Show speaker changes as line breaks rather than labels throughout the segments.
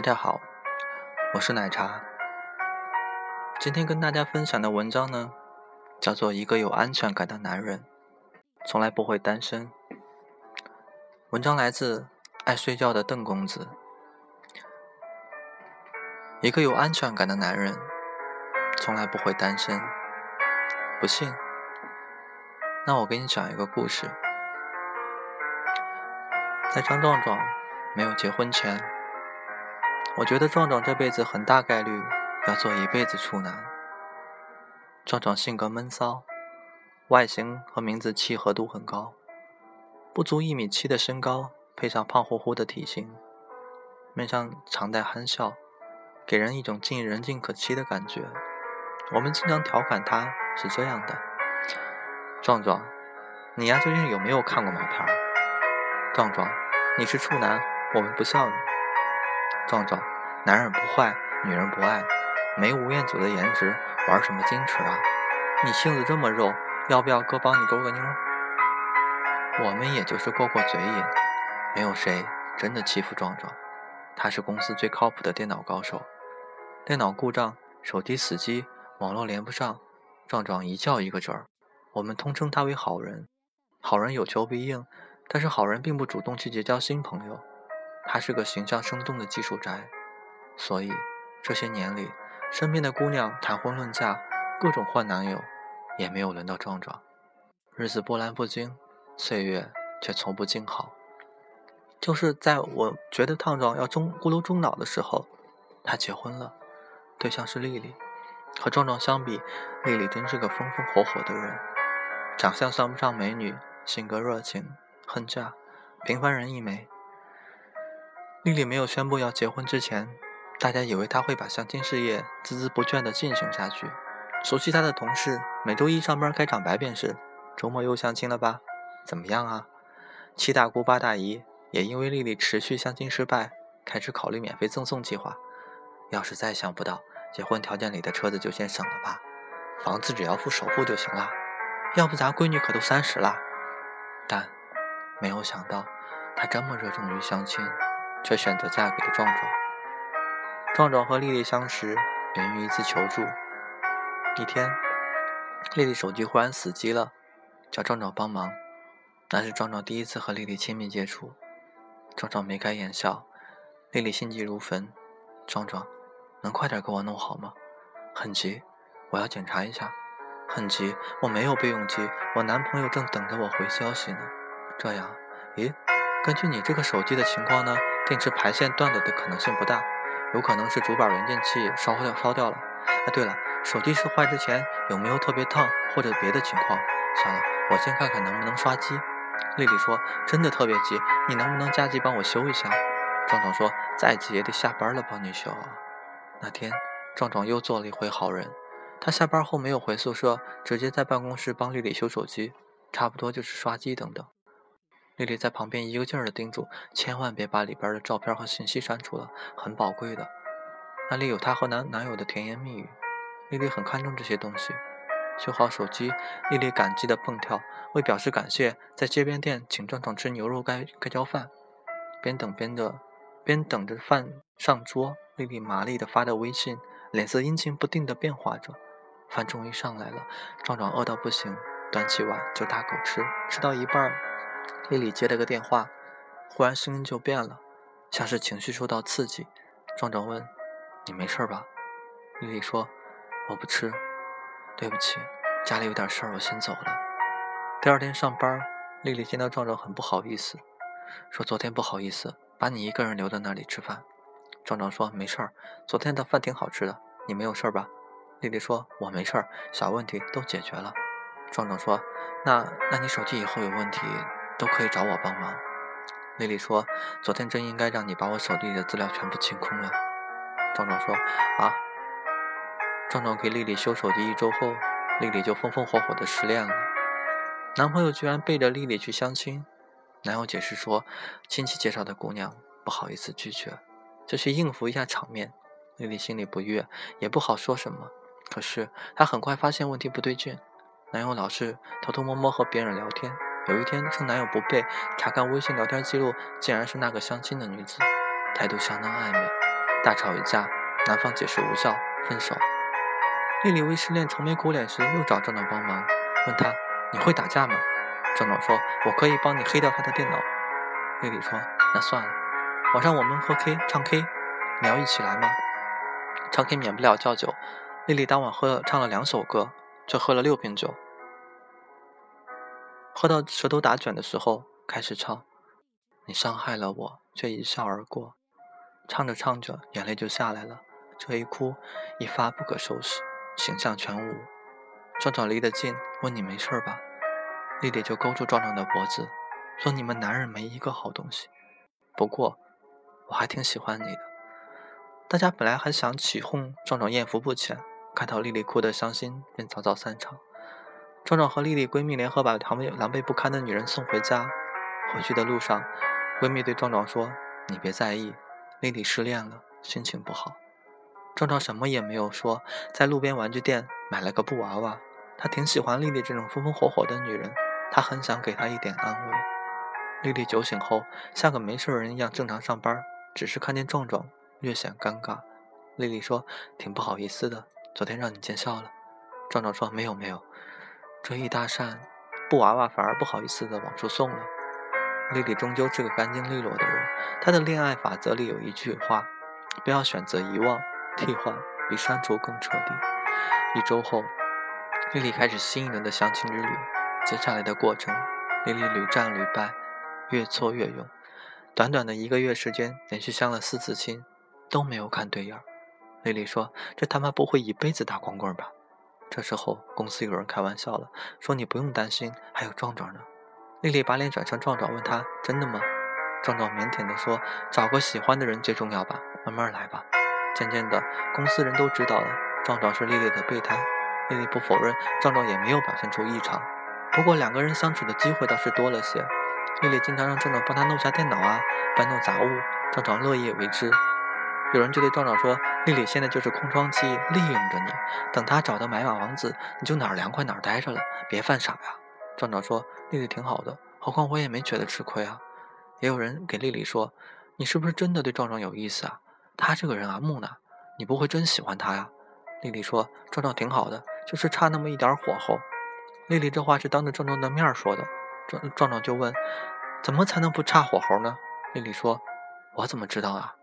大家好，我是奶茶。今天跟大家分享的文章呢，叫做《一个有安全感的男人从来不会单身》。文章来自爱睡觉的邓公子。一个有安全感的男人从来不会单身。不信？那我给你讲一个故事。在张壮壮没有结婚前。我觉得壮壮这辈子很大概率要做一辈子处男。壮壮性格闷骚，外形和名字契合度很高，不足一米七的身高，配上胖乎乎的体型，面上常带憨笑，给人一种近人尽可欺的感觉。我们经常调侃他是这样的：“壮壮，你呀究竟有没有看过毛片？”壮壮，你是处男，我们不笑你。壮壮，男人不坏，女人不爱，没吴彦祖的颜值，玩什么矜持啊？你性子这么肉，要不要哥帮你勾个妞？我们也就是过过嘴瘾，没有谁真的欺负壮壮。他是公司最靠谱的电脑高手，电脑故障，手机死机，网络连不上，壮壮一叫一个准儿。我们通称他为好人。好人有求必应，但是好人并不主动去结交新朋友。他是个形象生动的技术宅，所以这些年里，身边的姑娘谈婚论嫁，各种换男友，也没有轮到壮壮。日子波澜不惊，岁月却从不静好。就是在我觉得壮壮要中咕噜中脑的时候，他结婚了，对象是丽丽。和壮壮相比，丽丽真是个风风火火的人，长相算不上美女，性格热情，恨嫁，平凡人一枚。丽丽没有宣布要结婚之前，大家以为她会把相亲事业孜孜不倦地进行下去。熟悉她的同事，每周一上班开场白便是：“周末又相亲了吧？怎么样啊？”七大姑八大姨也因为丽丽持续相亲失败，开始考虑免费赠送计划。要是再想不到，结婚条件里的车子就先省了吧，房子只要付首付就行了。要不咱闺女可都三十了。但没有想到，她这么热衷于相亲。却选择嫁给了壮壮。壮壮和丽丽相识源于一次求助。一天，丽丽手机忽然死机了，叫壮壮帮忙。那是壮壮第一次和丽丽亲密接触。壮壮眉开眼笑，丽丽心急如焚。壮壮，能快点给我弄好吗？很急，我要检查一下。很急，我没有备用机，我男朋友正等着我回消息呢。这样，咦？根据你这个手机的情况呢？电池排线断了的可能性不大，有可能是主板元件器烧掉烧掉了。哎，对了，手机是坏之前有没有特别烫或者别的情况？算了，我先看看能不能刷机。丽丽说：“真的特别急，你能不能加急帮我修一下？”壮壮说：“再急也得下班了帮你修。”啊那天，壮壮又做了一回好人，他下班后没有回宿舍，直接在办公室帮丽丽修手机，差不多就是刷机等等。丽丽在旁边一个劲儿的叮嘱：“千万别把里边的照片和信息删除了，很宝贵的。那里有她和男男友的甜言蜜语。”丽丽很看重这些东西。修好手机，丽丽感激的蹦跳，为表示感谢，在街边店请壮壮吃牛肉盖盖浇饭。边等边的，边等着饭上桌，丽丽麻利的发着微信，脸色阴晴不定的变化着。饭终于上来了，壮壮饿到不行，端起碗就大口吃，吃到一半。丽丽接了个电话，忽然声音就变了，像是情绪受到刺激。壮壮问：“你没事吧？”丽丽说：“我不吃，对不起，家里有点事儿，我先走了。”第二天上班，丽丽见到壮壮很不好意思，说：“昨天不好意思，把你一个人留在那里吃饭。”壮壮说：“没事儿，昨天的饭挺好吃的，你没有事儿吧？”丽丽说：“我没事儿，小问题都解决了。”壮壮说：“那那你手机以后有问题？”都可以找我帮忙。丽丽说：“昨天真应该让你把我手机里的资料全部清空了。”壮壮说：“啊。”壮壮给丽丽修手机一周后，丽丽就风风火火的失恋了。男朋友居然背着丽丽去相亲。男友解释说：“亲戚介绍的姑娘，不好意思拒绝，就去应付一下场面。”丽丽心里不悦，也不好说什么。可是她很快发现问题不对劲，男友老是偷偷摸摸和别人聊天。有一天，趁男友不备，查看微信聊天记录，竟然是那个相亲的女子，态度相当暧昧。大吵一架，男方解释无效，分手。丽丽为失恋愁眉苦脸时，又找郑总帮忙，问他：“你会打架吗？”郑总说：“我可以帮你黑掉他的电脑。”丽丽说：“那算了，晚上我们喝 K 唱 K，你要一起来吗？”唱 K 免不了叫酒，丽丽当晚喝了唱了两首歌，却喝了六瓶酒。喝到舌头打卷的时候，开始唱：“你伤害了我，却一笑而过。”唱着唱着，眼泪就下来了。这一哭，一发不可收拾，形象全无。壮壮离得近，问你没事吧？丽丽就勾住壮壮的脖子，说：“你们男人没一个好东西。不过，我还挺喜欢你的。”大家本来还想起哄，壮壮艳福不浅，看到丽丽哭得伤心，便早早散场。壮壮和丽丽闺蜜联合把狼狈狼狈不堪的女人送回家。回去的路上，闺蜜对壮壮说：“你别在意，丽丽失恋了，心情不好。”壮壮什么也没有说，在路边玩具店买了个布娃娃。他挺喜欢丽丽这种风风火火的女人，他很想给她一点安慰。丽丽酒醒后，像个没事人一样正常上班，只是看见壮壮，略显尴尬。丽丽说：“挺不好意思的，昨天让你见笑了。”壮壮说：“没有没有。”这一搭讪，布娃娃反而不好意思的往出送了。丽丽终究是个干净利落的人，她的恋爱法则里有一句话：不要选择遗忘，替换比删除更彻底。一周后，丽丽开始新一轮的相亲之旅。接下来的过程，丽丽屡战屡败，越挫越勇。短短的一个月时间，连续相了四次亲，都没有看对眼。丽丽说：“这他妈不会一辈子打光棍吧？”这时候，公司有人开玩笑了，说：“你不用担心，还有壮壮呢。”丽丽把脸转向壮壮，问他：“真的吗？”壮壮腼腆地说：“找个喜欢的人最重要吧，慢慢来吧。”渐渐的，公司人都知道了，壮壮是丽丽的备胎。丽丽不否认，壮壮也没有表现出异常。不过，两个人相处的机会倒是多了些。丽丽经常让壮壮帮她弄下电脑啊，搬弄杂物，壮壮乐意为之。有人就对壮壮说：“丽丽现在就是空窗期，利用着你。等她找到白马王子，你就哪儿凉快哪儿待着了，别犯傻呀。”壮壮说：“丽丽挺好的，何况我也没觉得吃亏啊。”也有人给丽丽说：“你是不是真的对壮壮有意思啊？他这个人啊木讷，你不会真喜欢他呀？”丽丽说：“壮壮挺好的，就是差那么一点火候。”丽丽这话是当着壮壮的面说的。壮壮壮就问：“怎么才能不差火候呢？”丽丽说：“我怎么知道啊？”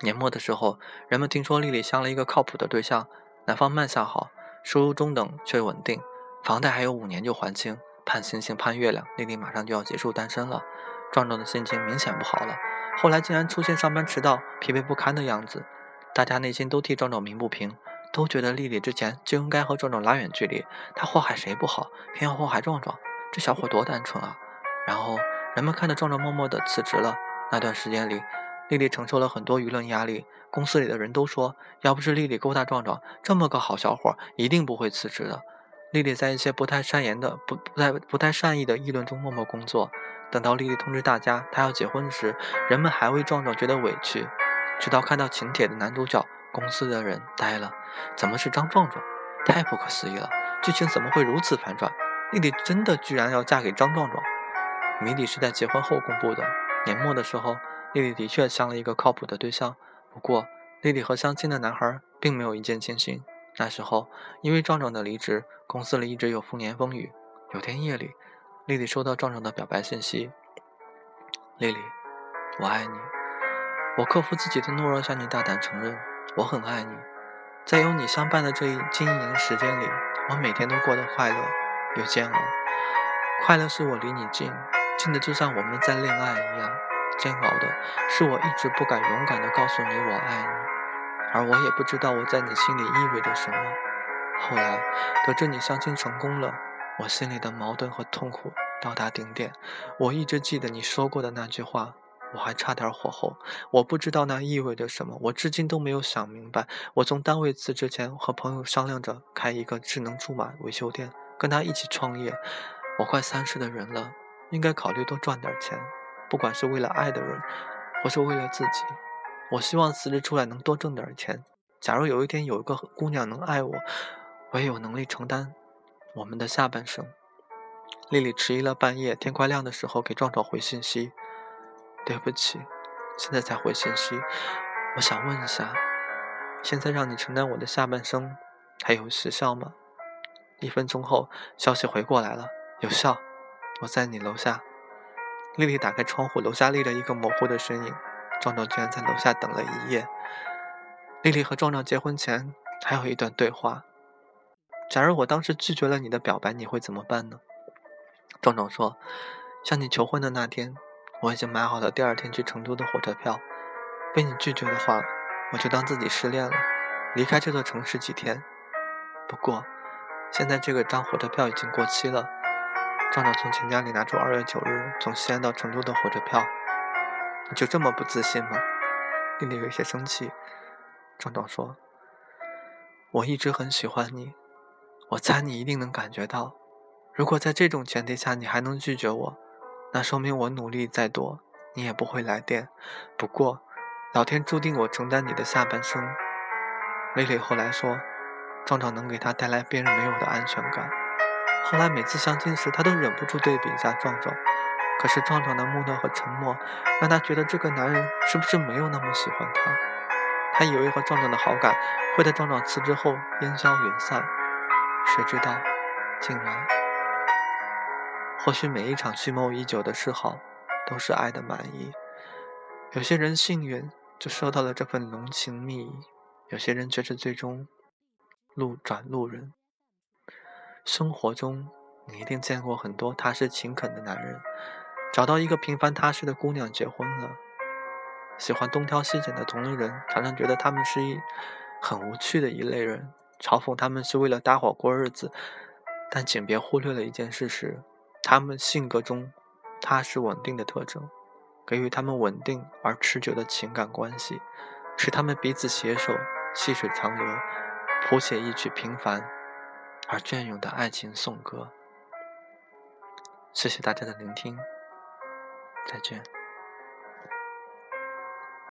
年末的时候，人们听说丽丽相了一个靠谱的对象，男方慢相好，收入中等却稳定，房贷还有五年就还清，盼星星盼月亮，丽丽马上就要结束单身了。壮壮的心情明显不好了，后来竟然出现上班迟到、疲惫不堪的样子，大家内心都替壮壮鸣不平，都觉得丽丽之前就应该和壮壮拉远距离，她祸害谁不好，偏要祸害壮壮，这小伙多单纯啊！然后人们看着壮壮默默地辞职了，那段时间里。丽丽承受了很多舆论压力，公司里的人都说，要不是丽丽勾搭壮壮，这么个好小伙一定不会辞职的。丽丽在一些不太善言的、不不太不太善意的议论中默默工作。等到丽丽通知大家她要结婚时，人们还为壮壮觉得委屈。直到看到请帖的男主角，公司的人呆了：怎么是张壮壮？太不可思议了！剧情怎么会如此反转？丽丽真的居然要嫁给张壮壮？谜底是在结婚后公布的。年末的时候。丽丽的确相了一个靠谱的对象，不过丽丽和相亲的男孩并没有一见倾心。那时候，因为壮壮的离职，公司里一直有风言风语。有天夜里，丽丽收到壮壮的表白信息：“丽丽，我爱你。我克服自己的懦弱，向你大胆承认，我很爱你。在有你相伴的这一近一年时间里，我每天都过得快乐又煎熬。快乐是我离你近，近的就像我们在恋爱一样。”煎熬的是，我一直不敢勇敢地告诉你我爱你，而我也不知道我在你心里意味着什么。后来得知你相亲成功了，我心里的矛盾和痛苦到达顶点。我一直记得你说过的那句话，我还差点火候。我不知道那意味着什么，我至今都没有想明白。我从单位辞职前，和朋友商量着开一个智能数码维修店，跟他一起创业。我快三十的人了，应该考虑多赚点钱。不管是为了爱的人，或是为了自己，我希望辞职出来能多挣点钱。假如有一天有一个姑娘能爱我，我也有能力承担我们的下半生。丽丽迟疑了半夜，天快亮的时候给壮壮回信息：“对不起，现在才回信息，我想问一下，现在让你承担我的下半生，还有时效吗？一分钟后，消息回过来了，有效。我在你楼下。丽丽打开窗户，楼下立了一个模糊的身影。壮壮居然在楼下等了一夜。丽丽和壮壮结婚前还有一段对话：假如我当时拒绝了你的表白，你会怎么办呢？壮壮说：向你求婚的那天，我已经买好了第二天去成都的火车票。被你拒绝的话，我就当自己失恋了，离开这座城市几天。不过，现在这个张火车票已经过期了。壮壮从钱夹里拿出二月九日从西安到成都的火车票。你就这么不自信吗？丽丽有些生气。壮壮说：“我一直很喜欢你，我猜你一定能感觉到。如果在这种前提下你还能拒绝我，那说明我努力再多，你也不会来电。不过，老天注定我承担你的下半生。”丽丽后来说：“壮壮能给她带来别人没有的安全感。后来每次相亲时，她都忍不住对比一下壮壮。”可是壮壮的木讷和沉默，让他觉得这个男人是不是没有那么喜欢他？他以为和壮壮的好感会在壮壮辞职后烟消云散，谁知道，竟然……或许每一场蓄谋已久的示好，都是爱的满意。有些人幸运就收到了这份浓情蜜意，有些人却是最终路转路人。生活中，你一定见过很多踏实勤恳的男人。找到一个平凡踏实的姑娘结婚了，喜欢东挑西拣的同龄人常常觉得他们是一很无趣的一类人，嘲讽他们是为了搭伙过日子。但请别忽略了一件事实：他们性格中踏实稳定的特征，给予他们稳定而持久的情感关系，使他们彼此携手，细水长流，谱写一曲平凡而隽永的爱情颂歌。谢谢大家的聆听。再见。